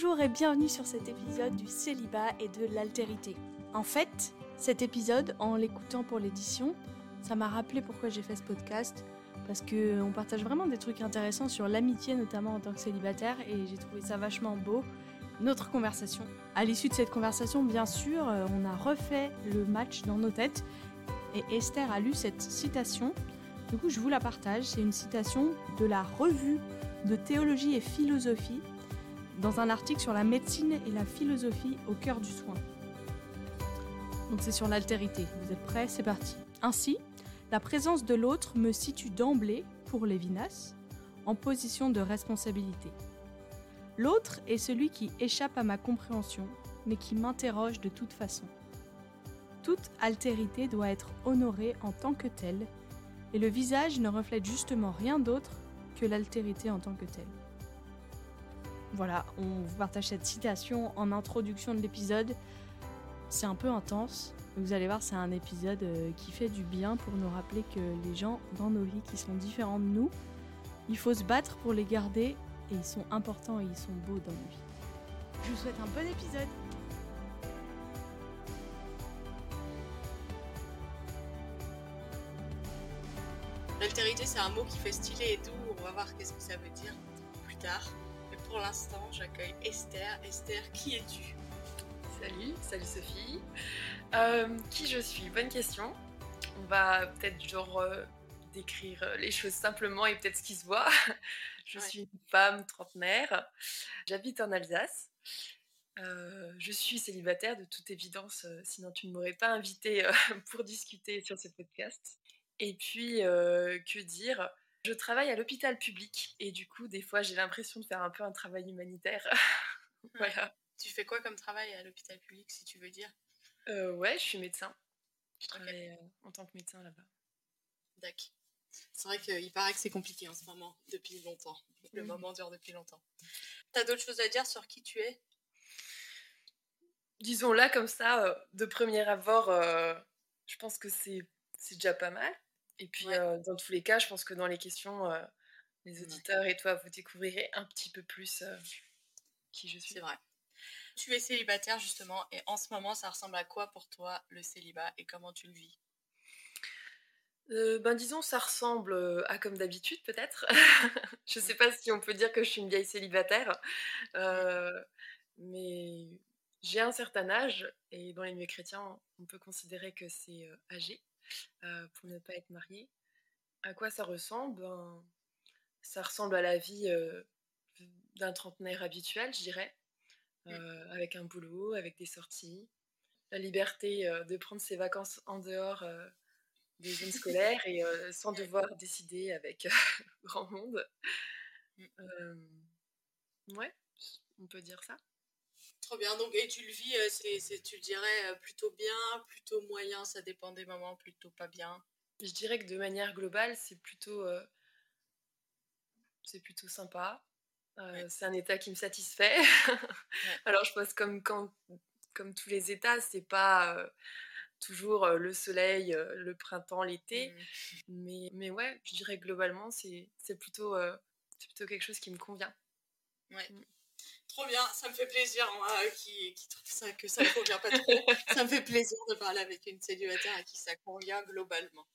Bonjour et bienvenue sur cet épisode du célibat et de l'altérité. En fait, cet épisode, en l'écoutant pour l'édition, ça m'a rappelé pourquoi j'ai fait ce podcast. Parce qu'on partage vraiment des trucs intéressants sur l'amitié, notamment en tant que célibataire, et j'ai trouvé ça vachement beau. Notre conversation. À l'issue de cette conversation, bien sûr, euh, on a refait le match dans nos têtes, et Esther a lu cette citation. Du coup, je vous la partage. C'est une citation de la revue de théologie et philosophie dans un article sur la médecine et la philosophie au cœur du soin. Donc c'est sur l'altérité. Vous êtes prêts? C'est parti. Ainsi, la présence de l'autre me situe d'emblée, pour Lévinas, en position de responsabilité. L'autre est celui qui échappe à ma compréhension, mais qui m'interroge de toute façon. Toute altérité doit être honorée en tant que telle, et le visage ne reflète justement rien d'autre que l'altérité en tant que telle. Voilà, on vous partage cette citation en introduction de l'épisode. C'est un peu intense. Vous allez voir, c'est un épisode euh, qui fait du bien pour nous rappeler que les gens dans nos vies qui sont différents de nous, il faut se battre pour les garder et ils sont importants et ils sont beaux dans nos vies. Je vous souhaite un bon épisode. L'altérité, c'est un mot qui fait stylé et doux. On va voir qu'est-ce que ça veut dire plus tard. Pour l'instant, j'accueille Esther. Esther, qui es-tu? Salut, salut Sophie. Euh, qui je suis? Bonne question. On va peut-être genre euh, décrire les choses simplement et peut-être ce qui se voit. je suis une femme trentenaire. J'habite en Alsace. Euh, je suis célibataire de toute évidence, sinon tu ne m'aurais pas invitée pour discuter sur ce podcast. Et puis, que dire? Je travaille à l'hôpital public et du coup, des fois, j'ai l'impression de faire un peu un travail humanitaire. voilà. Tu fais quoi comme travail à l'hôpital public, si tu veux dire? Ouais, je suis médecin. Je travaille en tant que médecin là-bas. D'accord. C'est vrai qu'il paraît que c'est compliqué en ce moment, depuis longtemps. Le mmh. moment dure depuis longtemps. T'as d'autres choses à dire sur qui tu es? Disons là, comme ça, de premier abord, je pense que c'est déjà pas mal. Et puis, dans tous les cas, je pense que dans les questions, les auditeurs et toi, vous découvrirez un petit peu plus qui je suis. C'est vrai. Tu es célibataire, justement, et en ce moment, ça ressemble à quoi pour toi, le célibat, et comment tu le vis? Ben disons, ça ressemble à comme d'habitude peut-être. je sais pas si on peut dire que je suis une vieille célibataire, mais j'ai un certain âge et dans les milieux chrétiens, on peut considérer que c'est âgé. Euh, pour ne pas être mariée. À quoi ça ressemble? Ben, Ça ressemble à la vie euh, d'un trentenaire habituel, je dirais, euh, avec un boulot, avec des sorties, la liberté de prendre ses vacances en dehors des zones scolaires et sans devoir décider avec grand monde. ouais, on peut dire ça. Trop bien. Donc, et tu le vis, euh, c'est, tu le dirais euh, plutôt bien, plutôt moyen, ça dépend des moments, plutôt pas bien? Je dirais que de manière globale, c'est plutôt, euh, c'est plutôt sympa. C'est un état qui me satisfait. Alors, je pense comme quand, comme tous les états, c'est pas toujours le soleil, le printemps, l'été. Mmh. Mais, mais ouais, je dirais globalement, c'est, c'est plutôt, c'est plutôt quelque chose qui me convient. Ouais. Mmh. Trop bien, ça me fait plaisir, moi, qui, qui trouve ça, que ça ne convient pas trop. ça me fait plaisir de parler avec une célibataire à qui ça convient globalement.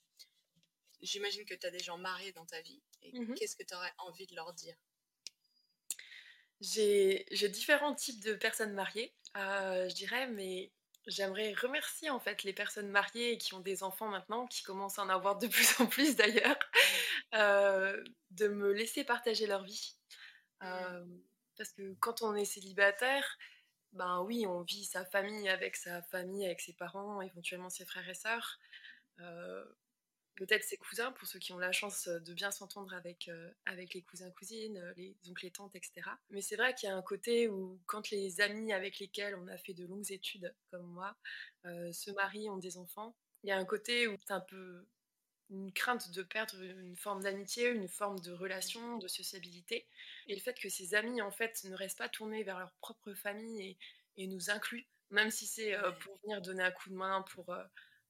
J'imagine que tu as des gens mariés dans ta vie. Mmh qu'est-ce que tu aurais envie de leur dire? J'ai différents types de personnes mariées, euh, je dirais, mais j'aimerais remercier en fait les personnes mariées qui ont des enfants maintenant, qui commencent à en avoir de plus en plus d'ailleurs, euh, de me laisser partager leur vie. Euh, parce que quand on est célibataire, ben oui, on vit sa famille avec sa famille, avec ses parents, éventuellement ses frères et sœurs, euh, peut-être ses cousins, pour ceux qui ont la chance de bien s'entendre avec, euh, avec les cousins, cousines, les oncles et tantes, etc. Mais c'est vrai qu'il y a un côté où quand les amis avec lesquels on a fait de longues études, comme moi, euh, se marient, ont des enfants, il y a un côté où c'est un peu une crainte de perdre une forme d'amitié, une forme de relation, de sociabilité. Et le fait que ces amis, en fait, ne restent pas tournés vers leur propre famille et, nous incluent, même si c'est euh, pour venir donner un coup de main, pour euh,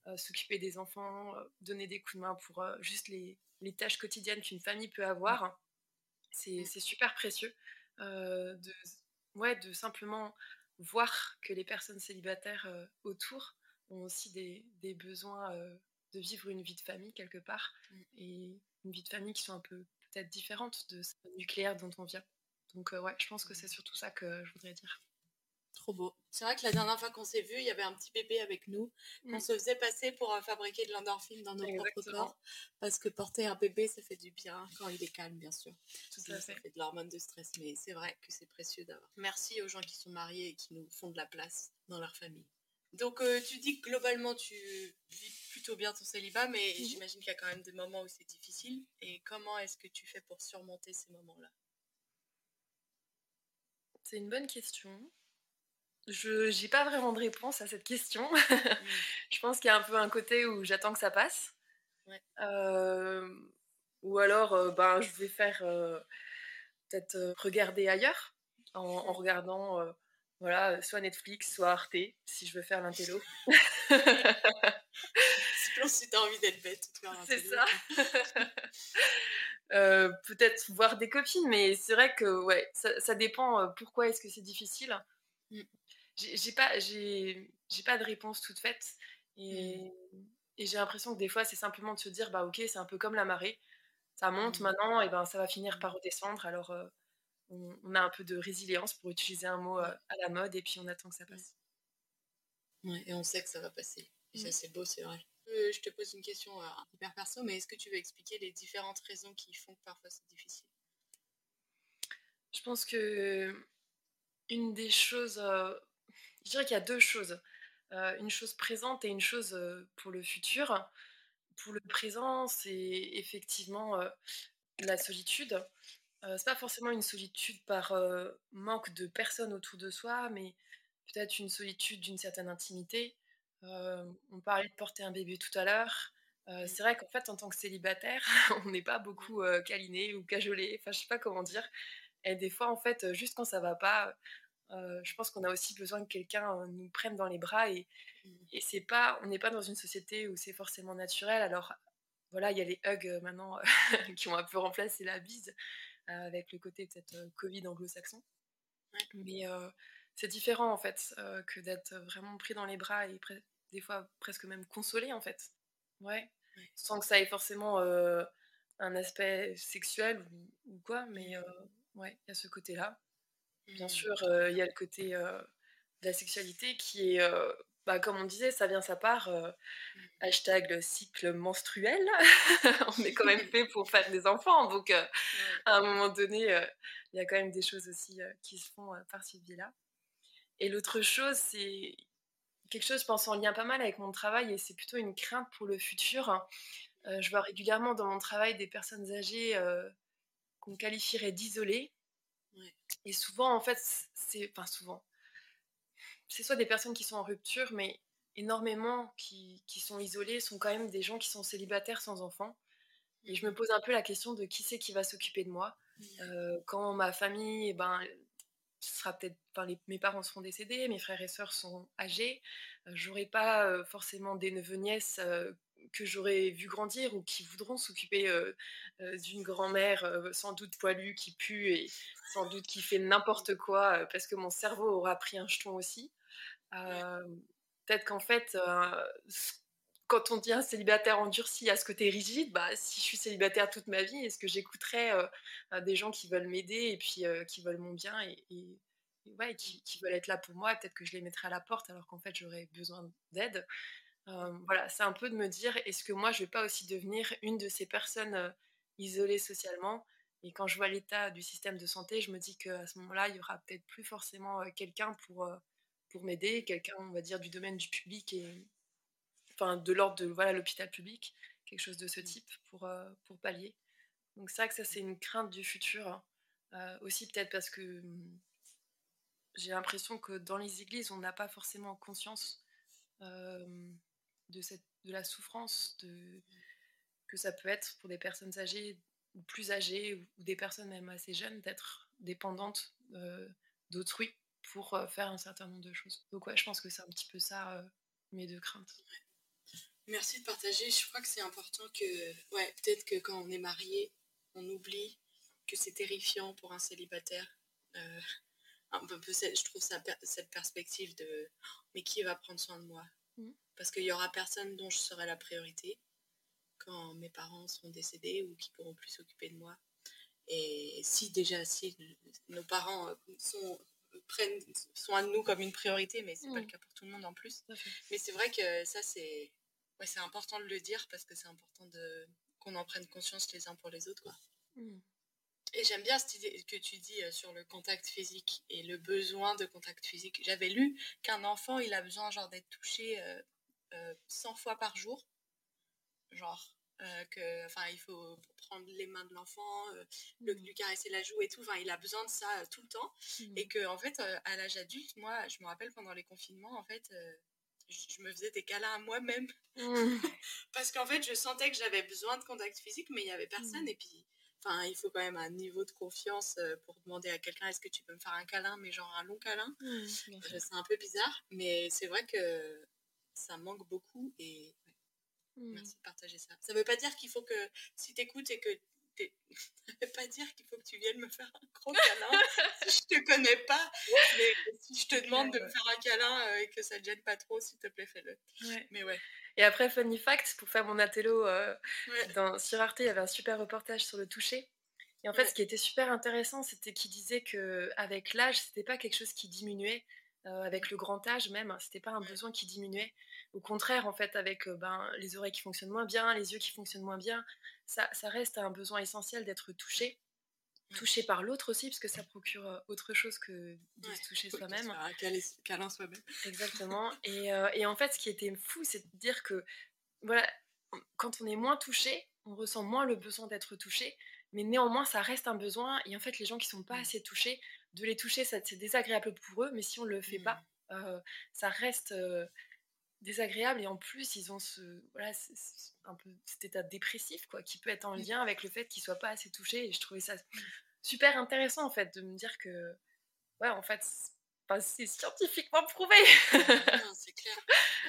euh, s'occuper des enfants, donner des coups de main pour juste les, tâches quotidiennes qu'une famille peut avoir. C'est super précieux de, ouais, de simplement voir que les personnes célibataires autour ont aussi des, des besoins de vivre une vie de famille quelque part mmh. et une vie de famille qui sont un peu peut-être différentes de ce nucléaire dont on vient. Donc ouais, je pense que c'est surtout ça que je voudrais dire. Trop beau. C'est vrai que la dernière fois qu'on s'est vu, il y avait un petit bébé avec nous. On mm. se faisait passer pour fabriquer de l'endorphine dans nos propres corps. Parce que porter un bébé, ça fait du bien quand il est calme, bien sûr. Tout ça, fait. de l'hormone de stress. Mais c'est vrai que c'est précieux d'avoir. Merci aux gens qui sont mariés et qui nous font de la place dans leur famille. Donc, euh, tu dis que globalement, tu vis plutôt bien ton célibat, mais mhm. j'imagine qu'il y a quand même des moments où c'est difficile. Et comment est-ce que tu fais pour surmonter ces moments-là? C'est une bonne question. Je n'ai pas vraiment de réponse à cette question. Mmh. je pense qu'il y a un peu un côté où j'attends que ça passe. ou alors, ben, je vais faire peut-être regarder ailleurs en, en regardant voilà, soit Netflix, soit Arte, si je veux faire l'intello. si tu as envie d'être bête. C'est ça. peut-être voir des copines, mais c'est vrai que ouais, ça, ça dépend pourquoi est-ce que c'est difficile. Mmh j'ai pas pas de réponse toute faite et, mmh. et j'ai l'impression que des fois c'est simplement de se dire bah ok c'est un peu comme la marée ça monte mmh. maintenant et ben ça va finir par redescendre alors on, a un peu de résilience pour utiliser un mot à la mode et puis on attend que ça passe. Ouais, et on sait que ça va passer. Et ça c'est beau c'est vrai. Euh, je te pose une question hyper perso mais est-ce que tu veux expliquer les différentes raisons qui font que parfois c'est difficile? Je pense que une des choses je dirais qu'il y a deux choses. Euh, une chose présente et une chose euh, pour le futur. Pour le présent, c'est effectivement euh, la solitude. C'est pas forcément une solitude par manque de personnes autour de soi, mais peut-être une solitude d'une certaine intimité. on parlait de porter un bébé tout à l'heure. c'est vrai qu'en fait, en tant que célibataire, on n'est pas beaucoup câliné ou cajolé, enfin, je sais pas comment dire. Et des fois, en fait, juste quand ça va pas, euh, je pense qu'on a aussi besoin que quelqu'un euh, nous prenne dans les bras et, mmh. et c'est pas, on n'est pas dans une société où c'est forcément naturel. Alors voilà, il y a les hugs euh, maintenant qui ont un peu remplacé la bise avec le côté peut-être Covid anglo-saxon. Mais c'est différent en fait que d'être vraiment pris dans les bras et des fois presque même consolé en fait. Ouais. Sans que ça ait forcément un aspect sexuel ou, ou quoi, mais ouais, il y a ce côté-là. Bien mmh. sûr, il y a le côté de la sexualité qui est, bah, comme on disait, ça vient, ça part. Mmh. hashtag cycle menstruel. on est quand même fait pour faire des enfants. Donc, à un moment donné, il y a quand même des choses aussi qui se font par ce biais-là. Et l'autre chose, c'est quelque chose, je pense, en lien pas mal avec mon travail et c'est plutôt une crainte pour le futur. je vois régulièrement dans mon travail des personnes âgées qu'on qualifierait d'isolées et souvent, en fait, c'est. Enfin, souvent. C'est soit des personnes qui sont en rupture, mais énormément qui, qui, sont isolées sont quand même des gens qui sont célibataires sans enfants. Et je me pose un peu la question de qui c'est qui va s'occuper de moi. Euh, quand ma famille, eh ben, sera peut-être. Enfin, mes parents seront décédés, mes frères et sœurs sont âgés. Euh, j'aurai pas euh, forcément des neveux-nièces que j'aurais vu grandir ou qui voudront s'occuper d'une grand-mère sans doute poilue qui pue et sans doute qui fait n'importe quoi parce que mon cerveau aura pris un jeton aussi. Peut-être qu'en fait, quand on dit un célibataire endurci à ce côté rigide, bah, si je suis célibataire toute ma vie, est-ce que j'écouterais des gens qui veulent m'aider et puis qui veulent mon bien et, qui, veulent être là pour moi Peut-être que je les mettrais à la porte alors qu'en fait j'aurais besoin d'aide. Voilà, c'est un peu de me dire, est-ce que moi, je vais pas aussi devenir une de ces personnes isolées socialement? Et quand je vois l'état du système de santé, je me dis qu'à ce moment-là, il y aura peut-être plus forcément quelqu'un pour, pour m'aider, quelqu'un, on va dire, du domaine du public et enfin de l'ordre de voilà l'hôpital public, quelque chose de ce mmh. type pour, pour pallier. Donc c'est vrai que ça, c'est une crainte du futur. Hein. aussi peut-être parce que mmh, j'ai l'impression que dans les églises, on n'a pas forcément conscience de, cette, de la souffrance de, que ça peut être pour des personnes âgées ou plus âgées ou, des personnes même assez jeunes d'être dépendantes euh, d'autrui pour euh, faire un certain nombre de choses. Donc ouais, je pense que c'est un petit peu ça euh, mes deux craintes. Merci de partager. Je crois que c'est important que, ouais, peut-être que quand on est marié, on oublie que c'est terrifiant pour un célibataire un peu, je trouve ça, cette perspective de mais qui va prendre soin de moi? Mm. Parce qu'il y aura personne dont je serai la priorité quand mes parents seront décédés ou qui pourront plus s'occuper de moi. Et si déjà, si nos parents euh, sont, prennent soin de nous comme une priorité, mais c'est pas le Mm. cas pour tout le monde en plus. Mais c'est vrai que ça, c'est ouais, c'est important de le dire parce que c'est important de qu'on en prenne conscience les uns pour les autres. Quoi. Mm. Et j'aime bien cette idée que tu dis euh, sur le contact physique et le besoin de contact physique. J'avais lu qu'un enfant, il a besoin genre d'être touché euh, euh, 100 fois par jour. Genre, euh, que, enfin, il faut prendre les mains de l'enfant, euh, le- lui caresser la joue et tout. Enfin, il a besoin de ça euh, tout le temps. Mm. Et que, en fait, à l'âge adulte, moi, je me rappelle pendant les confinements, en fait, je me faisais des câlins à moi-même. Mm. Parce qu'en fait, je sentais que j'avais besoin de contact physique, mais il n'y avait personne. Mm. Et puis, enfin, il faut quand même un niveau de confiance pour demander à quelqu'un est-ce que tu peux me faire un câlin, mais genre un long câlin? C'est un peu bizarre, mais c'est vrai que ça manque beaucoup. Et merci de partager ça. Ça veut pas dire qu'il faut que, si t'écoutes et que ça veut pas dire qu'il faut que tu viennes me faire un gros câlin si je te connais pas. Mais si je te demande de me faire un câlin euh, et que ça te gêne pas trop, s'il te plaît, fais-le. Ouais. Mais ouais. Et après, funny fact, pour faire mon attello euh, Ouais. dans, sur Arte, il y avait un super reportage sur le toucher. Et en fait, Ouais. ce qui était super intéressant, c'était qu'il disait que avec l'âge, c'était pas quelque chose qui diminuait. euh, avec le grand âge même, c'était pas un besoin qui diminuait. Au contraire, en fait, avec euh, ben, les oreilles qui fonctionnent moins bien, les yeux qui fonctionnent moins bien, ça, ça reste un besoin essentiel d'être touché. Touché par l'autre aussi, parce que ça procure euh, autre chose que de Ouais. se toucher soi-même. Un câlin, soi-même. Exactement. Et, euh, et en fait, ce qui était fou, c'est de dire que voilà, quand on est moins touché, on ressent moins le besoin d'être touché, mais néanmoins, ça reste un besoin. Et en fait, les gens qui sont pas Mm. assez touchés, de les toucher, c'est désagréable pour eux, mais si on le fait Mm. pas, euh, ça reste euh, désagréable. Et en plus, ils ont ce, voilà, c- c- un peu cet état dépressif, quoi, qui peut être en lien avec le fait qu'ils soient pas assez touchés. Et je trouvais ça super intéressant, en fait, de me dire que, ouais, en fait, c'est- scientifiquement prouvé. C'est clair.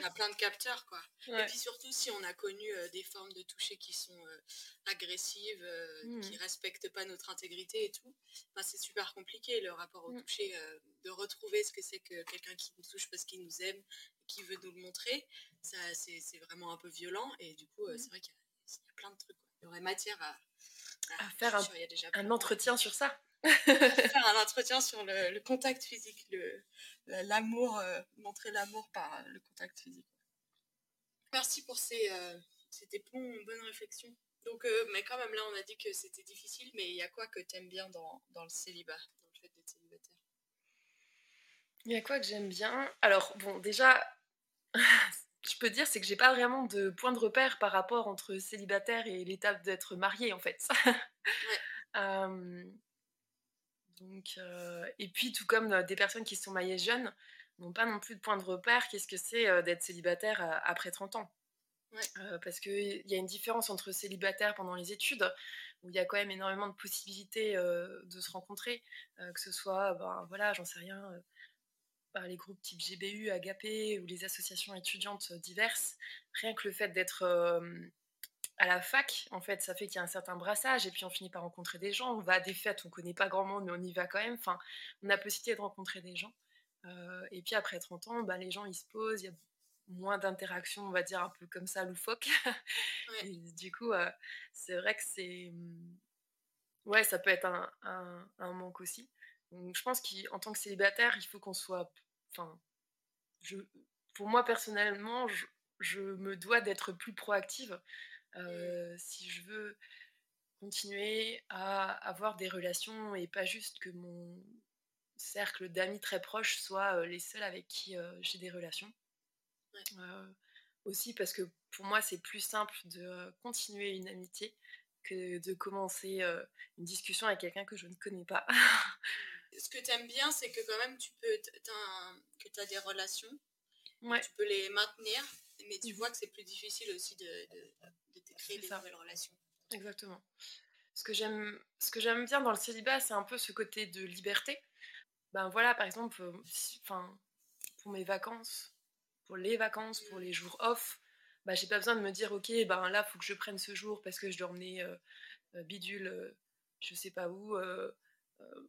On a plein de capteurs, quoi. Et puis surtout, si on a connu euh, des formes de toucher qui sont euh, agressives, euh, Mhm. qui respectent pas notre intégrité et tout, ben, c'est super compliqué le rapport au Mhm. toucher, de retrouver ce que c'est que quelqu'un qui nous touche parce qu'il nous aime, qui veut nous le montrer. Ça, c'est c'est vraiment un peu violent et du coup, euh, Mhm. c'est vrai qu'il y, a- il y a plein de trucs. quoi. Il y aurait matière à, À faire un- déjà un entretien sur ça. faire un entretien sur le, le contact physique, le- l'amour, euh, montrer l'amour par euh, le contact physique. Merci pour ces, euh, c'était bon, bonne réflexion. Donc, euh, mais quand même là, on a dit que c'était difficile, mais il y a quoi que t'aimes bien dans, dans le célibat, dans le fait d'être célibataire? Il y a quoi que j'aime bien? Alors, bon, déjà, je peux dire, c'est que j'ai pas vraiment de point de repère par rapport entre célibataire et l'étape d'être marié, en fait. Euh, donc, euh, et puis, tout comme euh, des personnes qui sont mariées jeunes n'ont pas non plus de point de repère, qu'est-ce que c'est euh, d'être célibataire après 30 ans? Ouais. Parce qu'il y a une différence entre célibataire pendant les études, où il y a quand même énormément de possibilités de se rencontrer, que ce soit, ben, voilà, j'en sais rien, par les groupes type GBU, Agapé ou les associations étudiantes diverses. Rien que le fait d'être euh, à la fac, en fait, ça fait qu'il y a un certain brassage et puis on finit par rencontrer des gens. On va à des fêtes, on connaît pas grand monde, mais on y va quand même. Enfin, on a possibilité de rencontrer des gens. Euh, et puis après 30 ans, bah, les gens ils se posent, il y a moins d'interactions, on va dire un peu comme ça, loufoque. Ouais. Et du coup, euh, c'est vrai que c'est. hum, Ouais, ça peut être un, un- un manque aussi. Donc, je pense qu'en tant que célibataire, il faut qu'on soit. Enfin, je, pour moi personnellement, je, je me dois d'être plus proactive euh, si je veux continuer à avoir des relations et pas juste que mon cercle d'amis très proches soit euh, les seuls avec qui euh, j'ai des relations. Ouais. Euh, aussi parce que pour moi, c'est plus simple de continuer une amitié que de commencer une discussion avec quelqu'un que je ne connais pas. Ce que t'aimes bien, c'est que quand même, tu peux, un- que t'as des relations, ouais, tu peux les maintenir, mais tu Mhm. vois que c'est plus difficile aussi de, de, de te créer des ça. nouvelles relations. exactement. Ce que j'aime, bien dans le célibat, c'est un peu ce côté de liberté. Ben voilà, par exemple, euh, enfin, pour mes vacances, pour les vacances, pour les jours off, bah, j'ai pas besoin de me dire, ok, ben là, faut que je prenne ce jour parce que je dois emmener euh, euh, bidule, euh, je sais pas où, euh,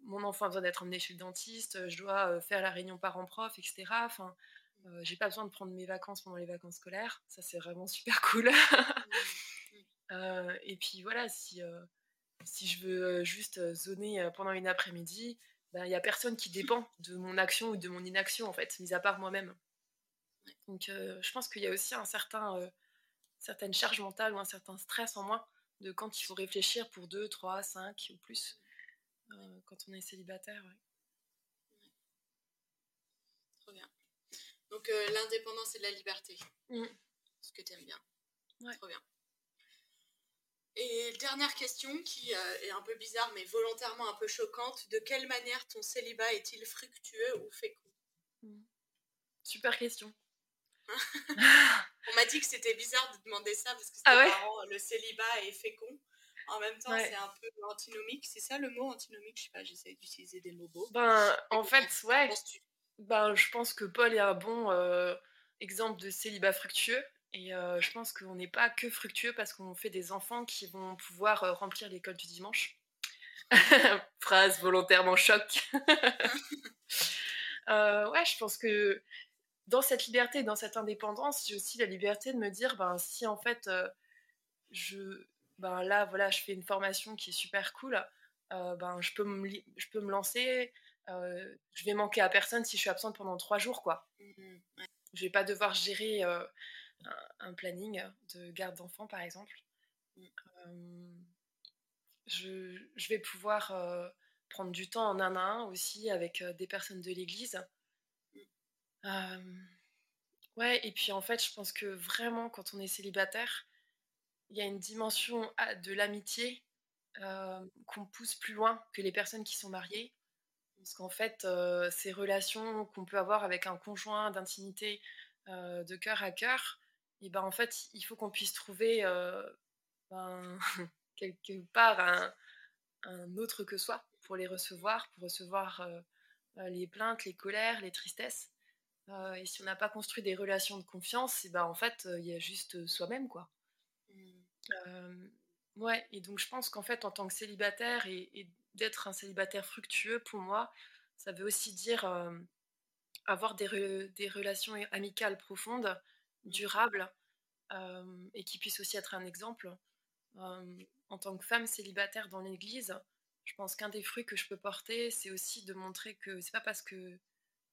mon enfant a besoin d'être emmené chez le dentiste, je dois faire la réunion parents-prof, etc. Enfin, j'ai pas besoin de prendre mes vacances pendant les vacances scolaires. Ça, c'est vraiment super cool. et puis voilà, si, si je veux juste zoner pendant une après-midi, ben, il n'y a personne qui dépend de mon action ou de mon inaction, en fait, mis à part moi-même. Donc, je pense qu'il y a aussi un certain, certaine charge mentale ou un certain stress en moins de quand il faut réfléchir pour 2, 3, 5 ou plus, quand on est célibataire. Trop bien. Donc, l'indépendance et la liberté. Mmh. Ce que tu aimes bien. Trop bien. Et dernière question qui euh, est un peu bizarre mais volontairement un peu choquante. De quelle manière ton célibat est-il fructueux ou fécond? Hmm. Super question. On m'a dit que c'était bizarre de demander ça parce que c'était ah marrant, le célibat est fécond. En même temps, c'est un peu antinomique. C'est ça le mot antinomique? Je sais pas, j'essaie d'utiliser des mots beaux. Ben, en fait, ouais. Ben, je pense que Paul est un bon euh, exemple de célibat fructueux. Et euh, je pense qu'on n'est pas que fructueux parce qu'on fait des enfants qui vont pouvoir euh, remplir l'école du dimanche. Phrase volontairement choc. Ouais, je pense que dans cette liberté, dans cette indépendance, j'ai aussi la liberté de me dire, ben, si en fait, je, ben, là, voilà, je fais une formation qui est super cool, ben, je, peux me, je peux me lancer, je vais manquer à personne si je suis absente pendant trois jours, quoi. Mmh je vais pas devoir gérer un, planning de garde d'enfants, par exemple. Mm. je, vais pouvoir prendre du temps en un à un aussi avec des personnes de l'église. Mm. ouais, et puis en fait, je pense que vraiment, quand on est célibataire, il y a une dimension de l'amitié qu'on pousse plus loin que les personnes qui sont mariées. Parce qu'en fait, ces relations qu'on peut avoir avec un conjoint d'intimité de cœur à cœur, et ben en fait, il faut qu'on puisse trouver euh, ben, quelque part un, autre que soi pour les recevoir, pour recevoir euh, euh, les plaintes, les colères, les tristesses. et si on n'a pas construit des relations de confiance, et ben en fait, il y a juste soi-même, quoi. Mmh. ouais, et donc je pense qu'en fait, en tant que célibataire et, d'être un célibataire fructueux, pour moi, ça veut aussi dire avoir des, relations amicales profondes, durable et qui puisse aussi être un exemple. en tant que femme célibataire dans l'Église, je pense qu'un des fruits que je peux porter, c'est aussi de montrer que c'est pas parce que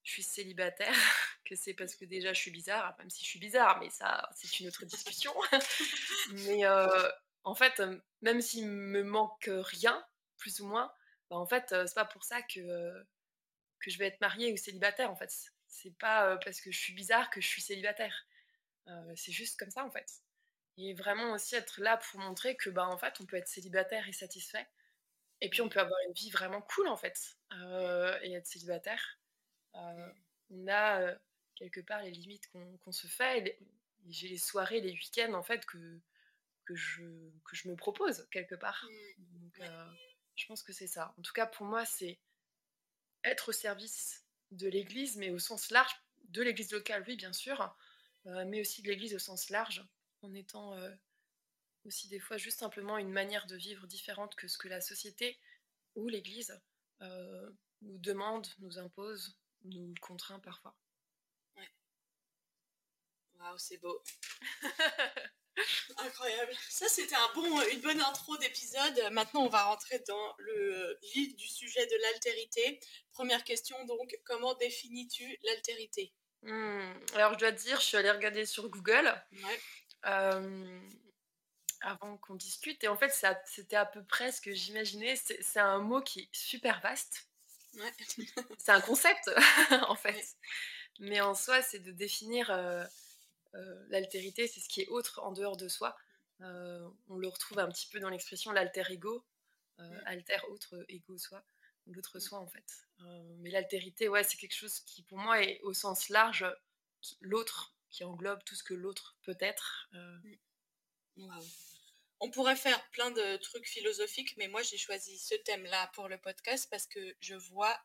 je suis célibataire que c'est parce que déjà je suis bizarre, même si je suis bizarre, mais ça c'est une autre discussion. mais en fait, même s'il me manque rien, plus ou moins, bah, en fait c'est pas pour ça que que je vais être mariée ou célibataire. En fait, c'est pas parce que je suis bizarre que je suis célibataire. Euh, c'est juste comme ça en fait. Et vraiment aussi être là pour montrer que bah en fait on peut être célibataire et satisfait. Et puis on peut avoir une vie vraiment cool en fait euh, et être célibataire. Euh, on a quelque part les limites qu'on se fait. J'ai les soirées, les week-ends en fait que, que, je, que je me propose quelque part. Mmh. Donc je pense que c'est ça. En tout cas pour moi c'est être au service de l'Église, mais au sens large de l'Église locale, oui bien sûr, euh, mais aussi de l'Église au sens large, en étant euh, aussi des fois juste simplement une manière de vivre différente que ce que la société ou l'Église euh, nous demande, nous impose, nous contraint parfois. Ouais. Waouh, c'est beau. Incroyable. Ça, c'était un bon, une bonne intro d'épisode. Maintenant, on va rentrer dans le vif du sujet de l'altérité. Première question, donc, comment définis-tu l'altérité? Hmm, alors, je dois te dire, je suis allée regarder sur Google euh, avant qu'on discute. Et en fait, c'était à peu près ce que j'imaginais. C'est un mot qui est super vaste. c'est un concept, en fait. Mais en soi, c'est de définir euh, euh, l'altérité, c'est ce qui est autre en dehors de soi. on le retrouve un petit peu dans l'expression l'alter ego, alter autre, ego soi l'autre soi en fait. Euh, mais l'altérité, ouais, c'est quelque chose qui pour moi est au sens large l'autre, qui englobe tout ce que l'autre peut être. Euh. On pourrait faire plein de trucs philosophiques, mais moi j'ai choisi ce thème-là pour le podcast parce que je vois,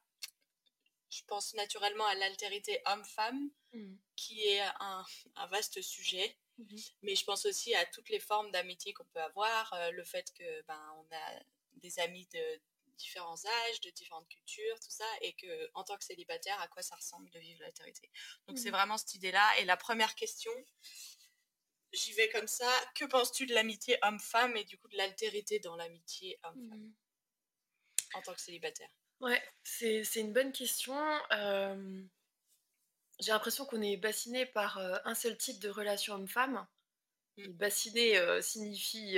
je pense naturellement à l'altérité homme-femme, mm. qui est un, vaste sujet. Mm-hmm. Mais je pense aussi à toutes les formes d'amitié qu'on peut avoir, euh, le fait que ben on a des amis de, différents âges, de différentes cultures, tout ça, et que en tant que célibataire, à quoi ça ressemble de vivre l'altérité. Donc c'est Mhm. vraiment cette idée-là. Et la première question, j'y vais comme ça. Que penses-tu de l'amitié homme-femme et du coup de l'altérité dans l'amitié homme-femme Mhm. en tant que célibataire? Ouais, c'est c'est une bonne question. Euh, j'ai l'impression qu'on est bassiné par euh, un seul type de relation homme-femme. Mm. Et Bassiné euh, signifie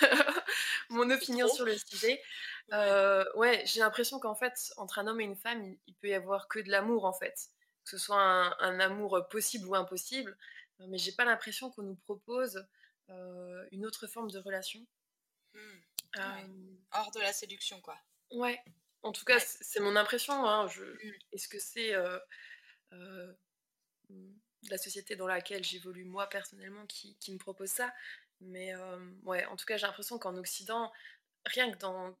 mon opinion trop. sur le sujet. Ouais. Ouais, j'ai l'impression qu'en fait, entre un homme et une femme, il, il peut y avoir que de l'amour en fait. Que ce soit un, un amour possible ou impossible. Mais j'ai pas l'impression qu'on nous propose euh, une autre forme de relation. Hmm. Euh, Ouais. Hors de la séduction, quoi. Ouais, en tout cas, Ouais. c'est mon impression. hein, je- Mm. Est-ce que c'est euh, la société dans laquelle j'évolue moi personnellement qui, qui me propose ça? Mais ouais, en tout cas, j'ai l'impression qu'en Occident, rien que dans,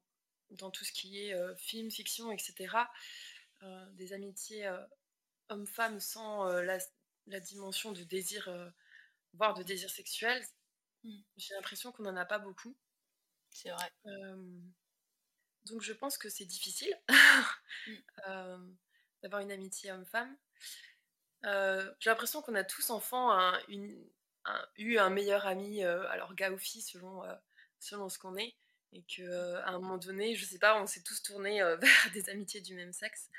dans tout ce qui est film, fiction, etc., des amitiés hommes-femmes sans la, la dimension de désir, euh, voire de désir sexuel, Mm. j'ai l'impression qu'on n'en a pas beaucoup. C'est vrai. Euh, donc je pense que c'est difficile Mm. euh, d'avoir une amitié homme-femme. J'ai l'impression qu'on a tous enfants un- une- un- eu un meilleur ami, alors gars ou fille selon, selon ce qu'on est, et que euh, à un moment donné, je sais pas, on s'est tous tournés vers des amitiés du même sexe.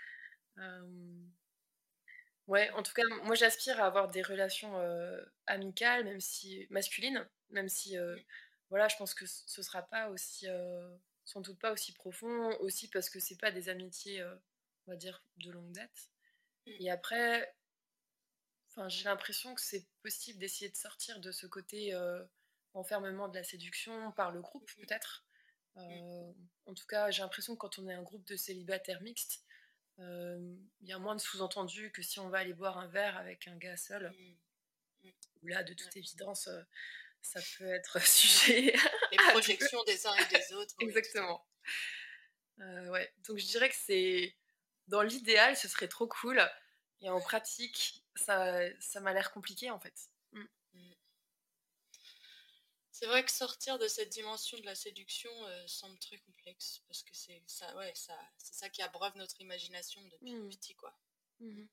Ouais, en tout cas, moi j'aspire à avoir des relations euh, amicales, même si masculines, même si euh, voilà, je pense que ce sera pas aussi, euh, sans doute pas aussi profond, aussi parce que c'est pas des amitiés, on va dire, de longue date. Mm. Et après, enfin, j'ai l'impression que c'est possible d'essayer de sortir de ce côté enfermement de la séduction par le groupe, Mhm. peut-être. Euh, en tout cas, j'ai l'impression que quand on est un groupe de célibataires mixtes, il y a moins de sous-entendus que si on va aller boire un verre avec un gars seul. Où là, de toute évidence, euh, ça peut être sujet. Les projections des uns et des autres. Exactement. Euh, ouais. Donc je dirais que c'est dans l'idéal, ce serait trop cool. Et en pratique, ça, ça m'a l'air compliqué en fait. C'est vrai que sortir de cette dimension de la séduction euh, semble très complexe parce que c'est ça, ouais, ça, c'est ça qui abreuve notre imagination depuis Mm. petit, quoi. Mhm.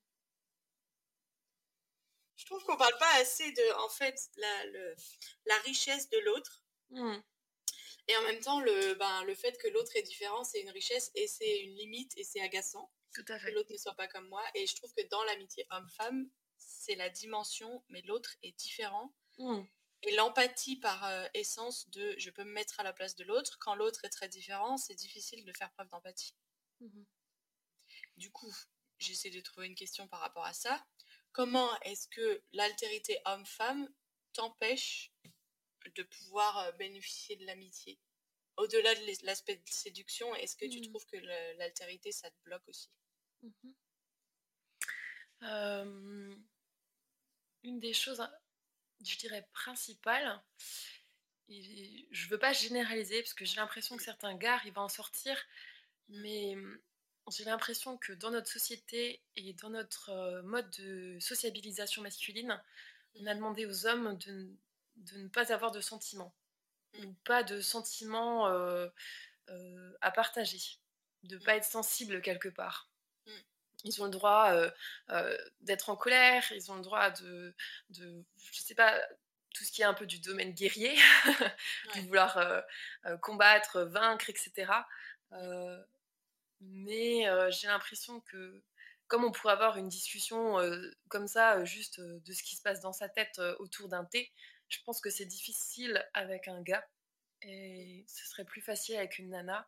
Je trouve qu'on parle pas assez de, en fait, la, le- la richesse de l'autre Mhm. et en même temps le, ben, le fait que l'autre est différent, c'est une richesse et c'est une limite et c'est agaçant Tout à que fait. l'autre ne soit pas comme moi. Et je trouve que dans l'amitié homme-femme, c'est la dimension, mais l'autre est différent. Et l'empathie par euh, essence de je peux me mettre à la place de l'autre. Quand l'autre est très différent, c'est difficile de faire preuve d'empathie. Mhm. Du coup, j'essaie de trouver une question par rapport à ça. Comment est-ce que l'altérité homme-femme t'empêche de pouvoir euh, bénéficier de l'amitié? Au-delà de l'aspect de séduction, est-ce que tu Mm. trouves que l'altérité, ça te bloque aussi? Mhm. Euh, une des choses, je dirais, principales, et je veux pas généraliser parce que j'ai l'impression que certains gars arrivent à en sortir, mais hum, j'ai l'impression que dans notre société et dans notre euh, mode de sociabilisation masculine, on a demandé aux hommes de, de ne pas avoir de sentiments, Mm. ou pas de sentiments euh, euh, à partager, de pas être sensible quelque part. Ils ont le droit d'être en colère, ils ont le droit de, de, je sais pas, tout ce qui est un peu du domaine guerrier, Ouais. de vouloir euh, euh, combattre, vaincre, etc. Euh, mais j'ai l'impression que comme on pourrait avoir une discussion comme ça, juste de ce qui se passe dans sa tête autour d'un thé, je pense que c'est difficile avec un gars et ce serait plus facile avec une nana.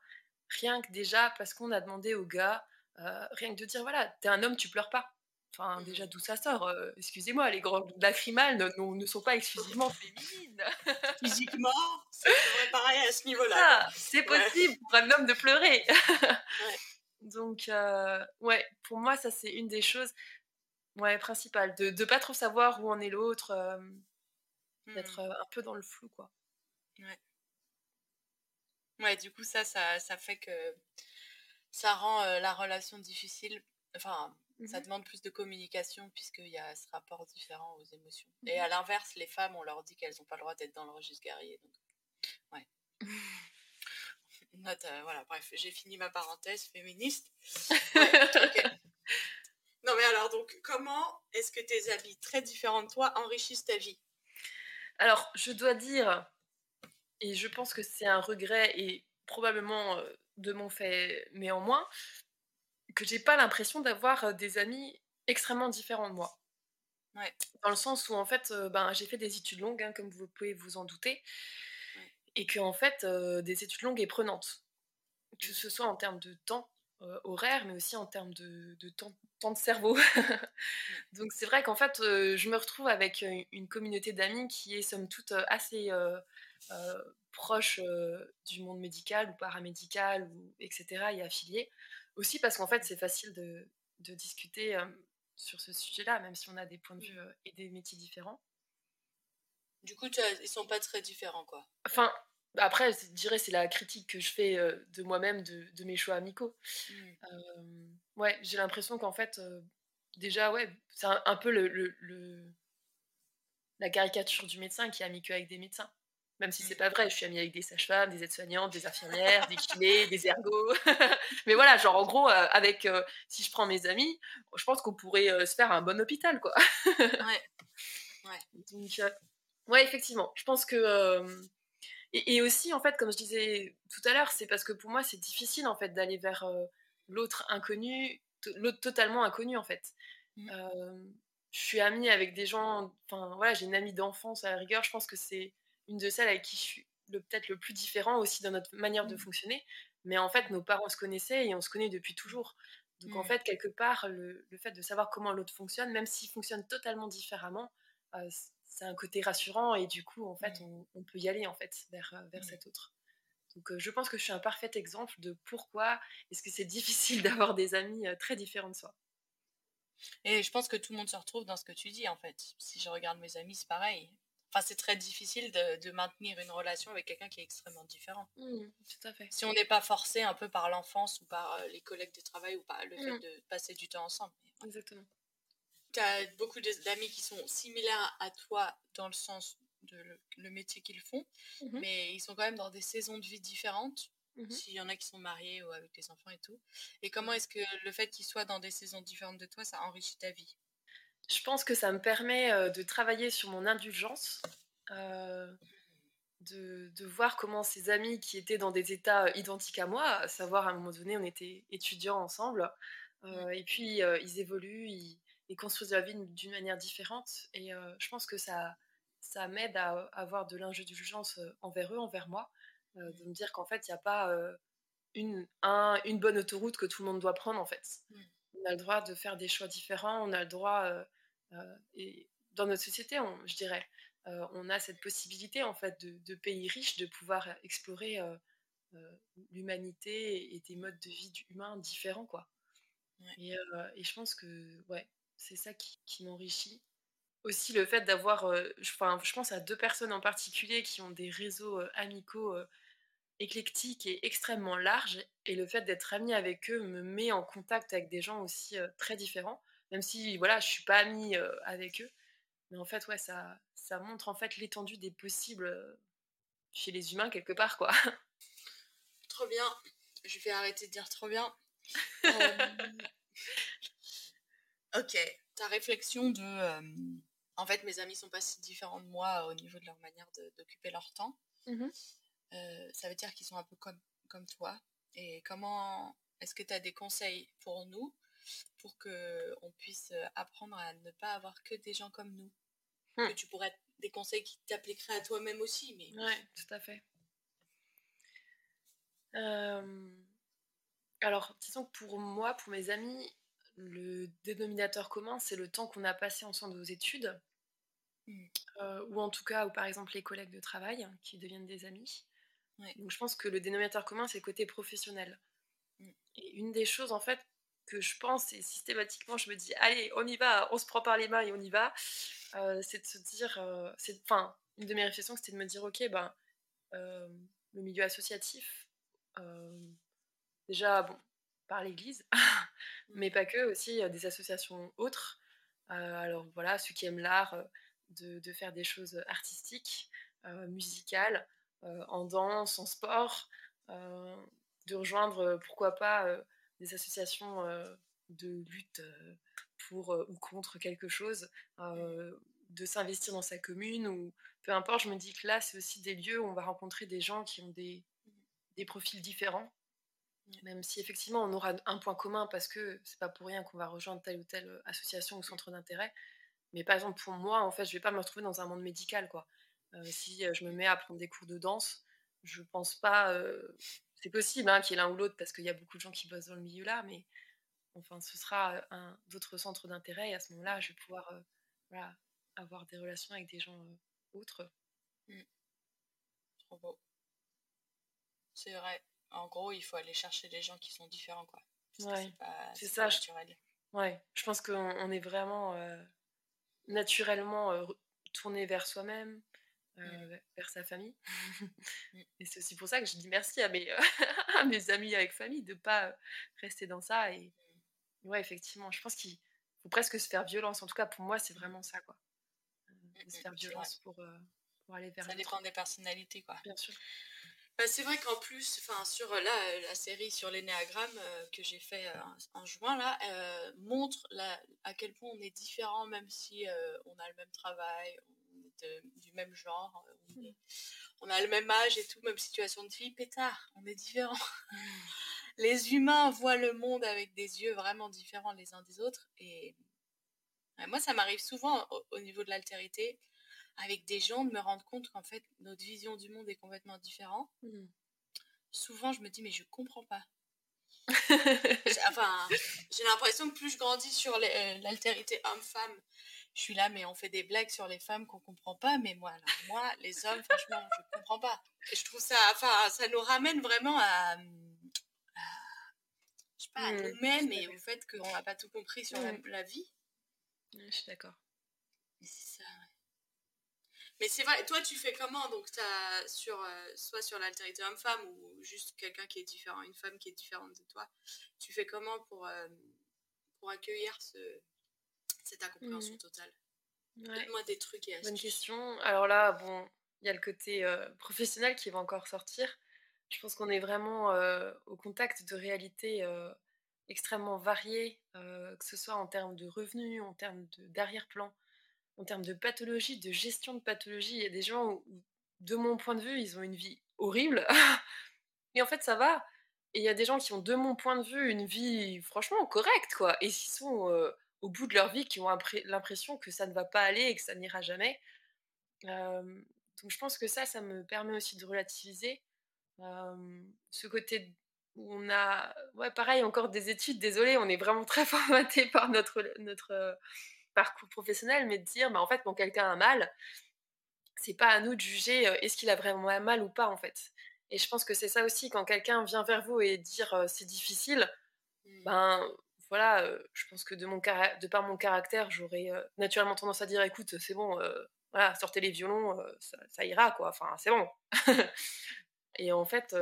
Rien que déjà parce qu'on a demandé au gars, euh, rien que de dire voilà, t'es un homme, tu pleures pas. Enfin, Mhm. déjà d'où ça sort euh, Excusez-moi, les grandes lacrymales ne, ne- ne sont pas exclusivement féminines. Physiquement, c'est pareil à ce niveau-là. C'est Ouais. possible pour un homme de pleurer. Donc, euh, ouais, pour moi, ça, c'est une des choses ouais, principales. De ne pas trop savoir où en est l'autre, euh, d'être euh, un peu dans le flou, quoi. Ouais, du coup, ça, ça, ça fait que ça rend euh, la relation difficile. Enfin, ça Mhm. demande plus de communication puisqu'il y a ce rapport différent aux émotions. Mhm. Et à l'inverse, les femmes, on leur dit qu'elles n'ont pas le droit d'être dans le registre guerrier. Donc... Note, euh, voilà, bref, j'ai fini ma parenthèse féministe. Non, mais alors, donc, comment est-ce que tes habits très différents de toi enrichissent ta vie? Alors, je dois dire, et je pense que c'est un regret et probablement euh, de mon fait, mais en moins, que j'ai pas l'impression d'avoir euh, des amis extrêmement différents de moi. Ouais. Dans le sens où, en fait, euh, ben, j'ai fait des études longues, hein, comme vous pouvez vous en douter, Ouais. et que, en fait, euh, des études longues et prenantes, que ce soit en termes de temps euh, horaire, mais aussi en termes de, de temps, temps de cerveau. Donc, c'est vrai qu'en fait, je me retrouve avec une communauté d'amis qui est, somme toute, assez proche euh, du monde médical ou paramédical, ou, etc., et affilié. Aussi parce qu'en fait, c'est facile de, de discuter euh, sur ce sujet-là, même si on a des points de vue euh, et des métiers différents. Du coup, tu as- ils sont pas très différents, quoi. Enfin, après, je dirais c'est la critique que je fais de moi-même, de, de mes choix amicaux. Mm. Euh, ouais, j'ai l'impression qu'en fait, euh, déjà, ouais, c'est un, un peu le, le- le- la caricature du médecin qui est ami qu'avec des médecins. Même si c'est pas vrai, je suis amie avec des sages-femmes, des aides-soignantes, des infirmières, des kinés, des ergots. Mais voilà, genre en gros, euh, avec, euh, si je prends mes amis, je pense qu'on pourrait euh, se faire un bon hôpital, quoi. Ouais. Donc, euh, ouais, effectivement, je pense que. et, et aussi, en fait, comme je disais tout à l'heure, c'est parce que pour moi, c'est difficile, en fait, d'aller vers l'autre inconnu, l'autre totalement inconnu, en fait. Euh, je suis amie avec des gens. Enfin, voilà, j'ai une amie d'enfance à la rigueur. Je pense que c'est une de celles avec qui je suis le- peut-être le plus différent aussi dans notre manière de Mhm. fonctionner. Mais en fait, nos parents se connaissaient et on se connaît depuis toujours. Donc, en Mhm. fait, quelque part, le, le fait de savoir comment l'autre fonctionne, même s'il fonctionne totalement différemment, euh, c'est un côté rassurant et du coup, en fait, on, on peut y aller en fait vers, euh, vers cet autre. Donc, euh, je pense que je suis un parfait exemple de pourquoi est-ce que c'est difficile d'avoir des amis euh, très différents de soi. Et je pense que tout le monde se retrouve dans ce que tu dis, en fait. Si je regarde mes amis, c'est pareil. Enfin, c'est très difficile de, de maintenir une relation avec quelqu'un qui est extrêmement différent. tout à fait. Si on n'est pas forcé un peu par l'enfance ou par euh, les collègues de travail ou par le fait Mm. de passer du temps ensemble. Exactement. Tu as beaucoup d'amis qui sont similaires à toi dans le sens de le, le métier qu'ils font, Mhm. mais ils sont quand même dans des saisons de vie différentes. S'il y en a qui sont mariés ou avec des enfants et tout. Et comment est-ce que le fait qu'ils soient dans des saisons différentes de toi, ça enrichit ta vie? Je pense que ça me permet euh, de travailler sur mon indulgence, euh, de, de voir comment ces amis qui étaient dans des états euh, identiques à moi, à savoir à un moment donné on était étudiants ensemble, euh, et puis euh, ils évoluent, ils, ils construisent leur vie d'une manière différente, et je pense que ça, ça m'aide à avoir de l'indulgence envers eux, envers moi, de me dire qu'en fait il n'y a pas une, un- une bonne autoroute que tout le monde doit prendre en fait. Mm. On a le droit de faire des choix différents, on a le droit... euh, et dans notre société, on- je dirais, euh, on a cette possibilité en fait de, de pays riches de pouvoir explorer euh, euh, l'humanité et des modes de vie humains différents quoi. Ouais. Et, euh, et je pense que ouais, c'est ça qui, qui m'enrichit. Aussi le fait d'avoir, euh, je, enfin, je pense à deux personnes en particulier qui ont des réseaux euh, amicaux euh, éclectiques et extrêmement larges, et le fait d'être amie avec eux me met en contact avec des gens aussi euh, très différents même si voilà je suis pas amie euh, avec eux mais en fait ouais ça ça montre en fait l'étendue des possibles euh, chez les humains quelque part quoi Trop bien. Je vais arrêter de dire trop bien. Euh, ok. Ta réflexion de. euh, En fait, mes amis sont pas si différents de moi au niveau de leur manière d'occuper leur temps. Euh, ça veut dire qu'ils sont un peu comme, comme toi. Et comment est-ce que tu as des conseils pour nous pour que on puisse euh, apprendre à ne pas avoir que des gens comme nous Hmm. Que tu pourrais des conseils qui t'appliqueraient à toi-même aussi, mais ouais tout à fait Euh, alors disons que pour moi pour mes amis le dénominateur commun c'est le temps qu'on a passé ensemble aux études Mm. euh, ou en tout cas ou par exemple les collègues de travail hein, qui deviennent des amis Ouais. donc je pense que le dénominateur commun c'est le côté professionnel Mm. et une des choses en fait que je pense et systématiquement je me dis allez on y va on se prend par les mains et on y va. Euh, c'est de se dire euh, c'est enfin une de mes réflexions c'était de me dire ok ben euh, le milieu associatif déjà bon par l'église mais pas que aussi des associations autres. Alors voilà ceux qui aiment l'art de, faire des choses artistiques musicales en danse en sport de rejoindre, pourquoi pas, des associations de lutte pour ou contre quelque chose, de s'investir dans sa commune ou peu importe, je me dis que là, c'est aussi des lieux où on va rencontrer des gens qui ont des, des profils différents. Même si effectivement on aura un point commun parce que c'est pas pour rien qu'on va rejoindre telle ou telle association ou centre d'intérêt. Mais par exemple pour moi, en fait, je vais pas me retrouver dans un monde médical quoi. si je me mets à prendre des cours de danse, je pense pas. C'est possible hein, qu'il y ait l'un ou l'autre parce qu'il y a beaucoup de gens qui bossent dans le milieu là, mais enfin ce sera un d'autres centres d'intérêt et à ce moment-là, je vais pouvoir voilà, avoir des relations avec des gens autres. Mmh. Trop beau. C'est vrai. En gros, il faut aller chercher des gens qui sont différents, quoi. ouais. C'est ça. Naturel. Ouais. Je pense qu'on est vraiment naturellement tourné vers soi-même, mmh. vers sa famille. Mmh. Et c'est aussi pour ça que je dis merci à mes, à mes amis avec famille de pas rester dans ça. Et ouais, effectivement, je pense qu'il faut presque se faire violence. En tout cas, pour moi, c'est vraiment ça, quoi de se faire violence pour, euh, pour aller vers Ça dépend des personnalités, quoi. Bien sûr. Bah, c'est vrai qu'en plus, enfin sur euh, là, la série sur l'énéagramme euh, que j'ai fait en juin là montre la, à quel point on est différent, même si on a le même travail, est du même genre, on, hmm. on, a le même âge et tout, même situation de vie, pétard, on est différent. les humains voient le monde avec des yeux vraiment différents les uns des autres et moi, ça m'arrive souvent au, niveau de l'altérité, avec des gens, de me rendre compte qu'en fait, notre vision du monde est complètement différente. Mmh. Souvent, je me dis, mais je comprends pas. enfin, j'ai l'impression que plus je grandis sur euh, l'altérité homme-femme, je suis là, mais on fait des blagues sur les femmes qu'on comprend pas, mais moi, moi, les hommes, franchement, je comprends pas. Je trouve ça, enfin, ça nous ramène vraiment à, je sais pas, à mmh, nous-mêmes et au fait qu'on n'a pas tout compris sur la, la, vie. Je suis d'accord. c'est ça, Mais c'est vrai, toi tu fais comment? Donc as sur, euh, soit sur l'altérité homme-femme ou juste quelqu'un qui est différent, une femme qui est différente de toi, tu fais comment pour, euh, pour accueillir ce, cette incompréhension mmh. totale Donne-moi des trucs et Bonne question. Alors là, bon, il y a le côté euh, professionnel qui va encore sortir. Je pense qu'on est vraiment au contact de réalités extrêmement variés, euh, que ce soit en termes de revenus, en termes d'arrière-plan, en termes de pathologie, de gestion de pathologie. Il y a des gens où, de mon point de vue, ils ont une vie horrible, et en fait ça va. Et il y a des gens qui ont, de mon point de vue, une vie franchement correcte, quoi, et qui sont euh, au bout de leur vie, qui ont l'impression que ça ne va pas aller et que ça n'ira jamais. Euh, donc je pense que ça, ça me permet aussi de relativiser ce côté on a, ouais, pareil, encore des études, désolé, on est vraiment très formaté par notre, notre parcours professionnel, mais de dire, bah, en fait, quand quelqu'un a mal, c'est pas à nous de juger est-ce qu'il a vraiment mal ou pas, en fait. Et je pense que c'est ça aussi, quand quelqu'un vient vers vous et dire euh, c'est difficile, mmh. ben voilà, je pense que de, par mon caractère, j'aurais naturellement tendance à dire écoute, c'est bon, voilà, sortez les violons, ça, ira, quoi, enfin, c'est bon. et en fait,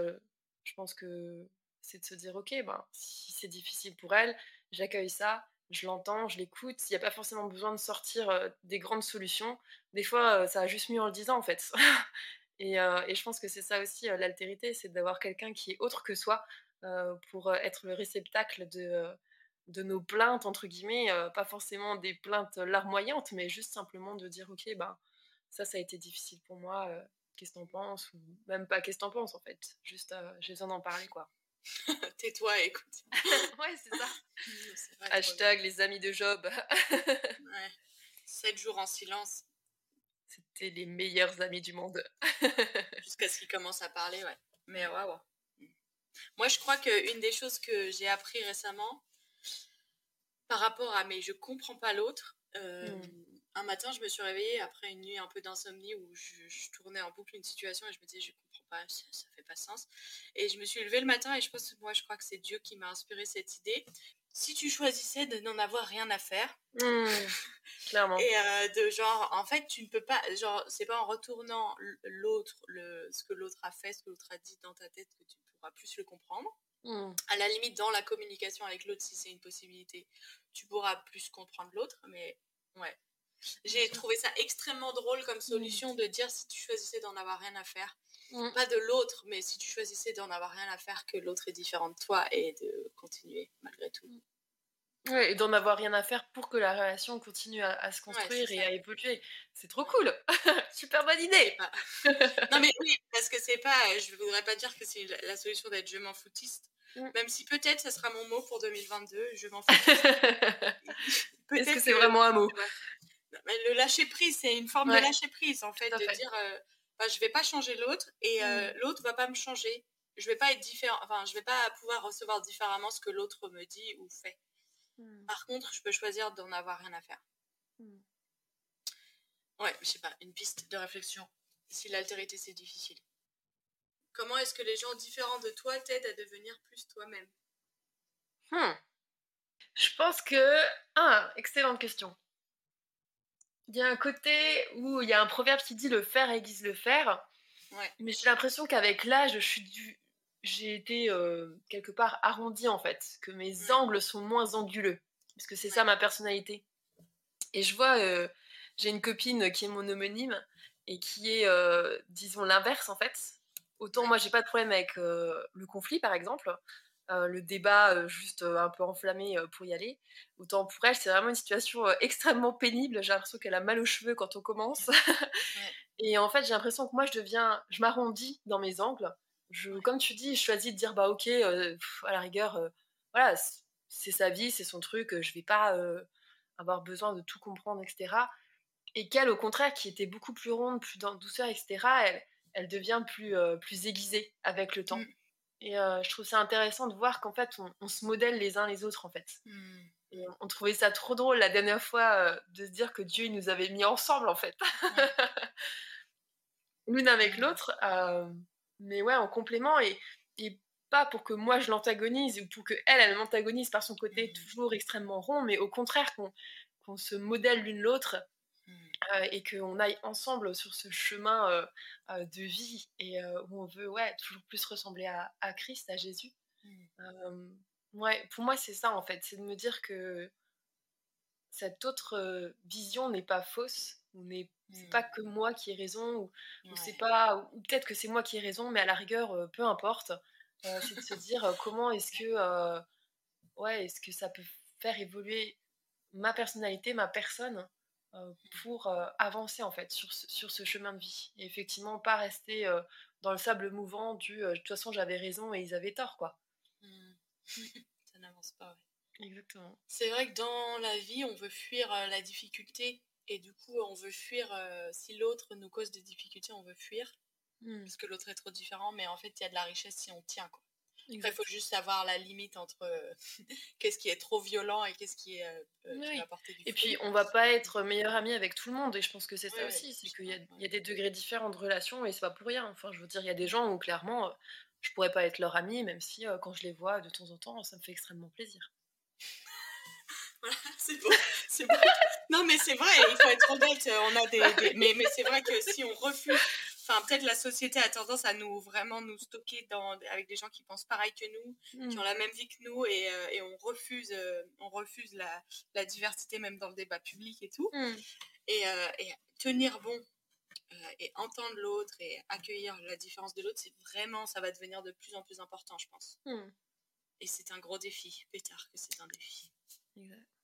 je pense que c'est de se dire ok, ben, si c'est difficile pour elle, j'accueille ça, je l'entends, je l'écoute. Il n'y a pas forcément besoin de sortir des grandes solutions. Des fois, ça a juste mieux en le disant en fait. Et, je pense que c'est ça aussi l'altérité, c'est d'avoir quelqu'un qui est autre que soi pour être le réceptacle de, de nos plaintes, entre guillemets, pas forcément des plaintes larmoyantes, mais juste simplement de dire ok, ben, ça, ça a été difficile pour moi. Qu'est-ce que t'en penses? Ou même pas qu'est-ce que t'en penses en fait? Juste, j'ai besoin d'en parler quoi. Tais-toi, écoute. ouais, c'est ça. Hashtag les amis de Job. ouais. 7 jours en silence. C'était les meilleurs amis du monde. Jusqu'à ce qu'ils commencent à parler, ouais. Mais ouais. Moi, je crois qu'une des choses que j'ai appris récemment, par rapport à mais je comprends pas l'autre, euh, hmm. un matin, je me suis réveillée après une nuit un peu d'insomnie où je, je, tournais en boucle une situation et je me disais, je pas, ça, ça, fait pas sens. Et je me suis levée le matin et je pense, moi, je crois que c'est Dieu qui m'a inspiré cette idée. Si tu choisissais de n'en avoir rien à faire, mmh, clairement. Et euh, de genre, en fait, tu ne peux pas, genre, c'est pas en retournant l'autre, le, ce que l'autre a fait, ce que l'autre a dit dans ta tête que tu pourras plus le comprendre. Mmh. À la limite, dans la communication avec l'autre, si c'est une possibilité, tu pourras plus comprendre l'autre, mais ouais. J'ai trouvé ça extrêmement drôle comme solution de dire si tu choisissais d'en avoir rien à faire, pas de l'autre, mais si tu choisissais d'en avoir rien à faire, que l'autre est différent de toi et de continuer malgré tout. Ouais, et d'en avoir rien à faire pour que la relation continue à, se construire et à évoluer. C'est trop cool. Super bonne idée. non mais oui, parce que c'est pas, je voudrais pas dire que c'est la solution d'être je m'en foutiste. Mm. Même si peut-être ça sera mon mot pour 2022, je m'en foutiste. Est-ce que c'est vraiment un mot? Le lâcher prise, c'est une forme de lâcher prise en fait, de dire euh, bah, je vais pas changer l'autre et euh, mm. l'autre va pas me changer. Je vais pas être différent, enfin je vais pas pouvoir recevoir différemment ce que l'autre me dit ou fait. Hmm. Par contre, je peux choisir d'en avoir rien à faire. Ouais, je sais pas, une piste de réflexion. Si l'altérité c'est difficile. Comment est-ce que les gens différents de toi t'aident à devenir plus toi-même? Hmm. Je pense que. Ah, excellente question. Il y a un côté où il y a un proverbe qui dit le faire aiguise le faire. Ouais. Mais j'ai l'impression qu'avec l'âge, je suis du j'ai été quelque part arrondie en fait, que mes mmh. angles sont moins anguleux, parce que c'est ça ma personnalité. Et je vois, j'ai une copine qui est mon homonyme et qui est, disons, l'inverse en fait. Autant moi j'ai pas de problème avec le conflit par exemple, le débat juste un peu enflammé pour y aller. Autant pour elle, c'est vraiment une situation extrêmement pénible. J'ai l'impression qu'elle a mal aux cheveux quand on commence. Et en fait, j'ai l'impression que moi, je deviens, je m'arrondis dans mes angles comme tu dis, je choisis de dire bah ok, euh, à la rigueur, euh, voilà, c'est sa vie, c'est son truc, je vais pas euh, avoir besoin de tout comprendre, etc. Et qu'elle, au contraire, qui était beaucoup plus ronde, plus dans douceur, etc., elle, elle devient plus, plus aiguisée avec le temps. Mmh. Et je trouve ça intéressant de voir qu'en fait, on, se modèle les uns les autres, en fait. Mmh. Et on, trouvait ça trop drôle la dernière fois de se dire que Dieu il nous avait mis ensemble, en fait. L'une avec l'autre mais ouais, en complément et, et pas pour que moi je l'antagonise ou pour que elle, elle m'antagonise par son côté toujours extrêmement rond, mais au contraire qu'on se modèle l'une l'autre. Euh, et qu'on aille ensemble sur ce chemin euh, euh, de vie et où on veut ouais, toujours plus ressembler à, à Christ, à Jésus. Mmh. ouais, pour moi c'est ça en fait, c'est de me dire que cette autre vision n'est pas fausse, n'est c'est pas que moi qui ai raison ou, c'est pas ou peut-être que c'est moi qui ai raison mais à la rigueur peu importe c'est de se dire comment est-ce que ouais est-ce que ça peut faire évoluer ma personnalité ma personne pour avancer en fait sur, sur ce chemin de vie et effectivement pas rester dans le sable mouvant du de toute façon j'avais raison et ils avaient tort quoi mmh. ça n'avance pas exactement c'est vrai que dans la vie on veut fuir la difficulté et du coup, on veut fuir. Euh, si l'autre nous cause des difficultés, on veut fuir. Hmm. Parce que l'autre est trop différent. Mais en fait, il y a de la richesse si on tient. Quoi. Il faut juste savoir la limite entre euh, qu'est-ce qui est trop violent et qu'est-ce qui, est, euh, va du Et puis, on va pas être meilleur ami avec tout le monde. Et je pense que c'est ça aussi. C'est qu'il y, y, a des degrés différents de relations et c'est pas pour rien. Enfin, je veux dire, il y a des gens où clairement, je pourrais pas être leur ami, même si quand je les vois de temps en temps, ça me fait extrêmement plaisir. c'est bon, c'est Non, mais c'est vrai, il faut être honnête. On a des, Mais, mais c'est vrai que si on refuse, enfin peut-être la société a tendance à nous vraiment nous stocker dans avec des gens qui pensent pareil que nous, qui mm. ont la même vie que nous, et, euh, et on refuse, euh, on refuse la, la, diversité même dans le débat public et tout. Mm. Et, euh, et, tenir bon. et entendre l'autre et accueillir la différence de l'autre, c'est vraiment, ça va devenir de plus en plus important, je pense. Mm. Et c'est un gros défi, pétard que c'est un défi. Exact.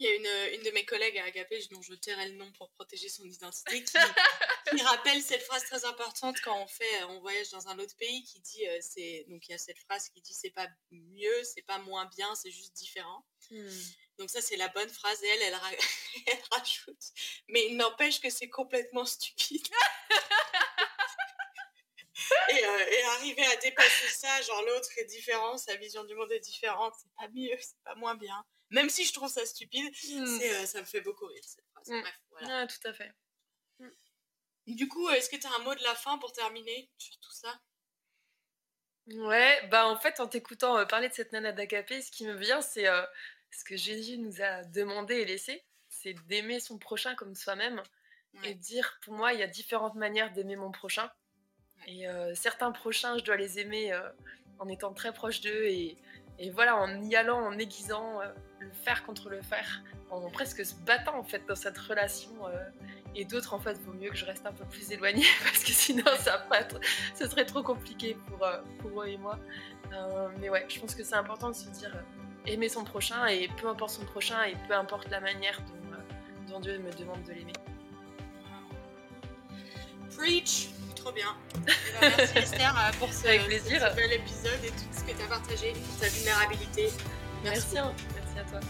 Il y a une, une de mes collègues à Agapé, dont je tairai le nom pour protéger son identité, qui, rappelle cette phrase très importante quand on fait, on voyage dans un autre pays, qui dit, euh, c'est donc il y a cette phrase qui dit, c'est pas mieux, c'est pas moins bien, c'est juste différent. Hmm. Donc ça, c'est la bonne phrase. Et elle, elle, elle rajoute, mais il n'empêche que c'est complètement stupide. et, euh, et, arriver à dépasser ça, genre l'autre est différent, sa vision du monde est différente, c'est pas mieux, c'est pas moins bien même si je trouve ça stupide, mmh. euh, ça me fait beaucoup rire cette phrase. Mmh. Bref, voilà. Ah, tout à fait. Du coup, est-ce que tu as un mot de la fin pour terminer sur tout ça? Ouais, bah en fait, en t'écoutant euh, parler de cette nana d'Agapé, ce qui me vient, c'est euh, ce que Jésus nous a demandé et laissé, c'est d'aimer son prochain comme soi-même et dire, pour moi, il y a différentes manières d'aimer mon prochain. Et certains prochains, je dois les aimer en étant très proche d'eux et, et, voilà, en y allant, en aiguisant le faire contre le faire, en presque se battant en fait dans cette relation. et d'autres, en fait, vaut mieux que je reste un peu plus éloignée parce que sinon, ça pas être, ce serait trop compliqué pour, pour eux et moi. mais ouais, je pense que c'est important de se dire aimer son prochain et peu importe son prochain et peu importe la manière dont, dont Dieu me demande de l'aimer. Preach Trop bien. Ben, merci Esther euh, pour ce, Avec plaisir. ce bel épisode et tout ce que tu as partagé, pour ta vulnérabilité. Merci. Merci, hein. merci à toi.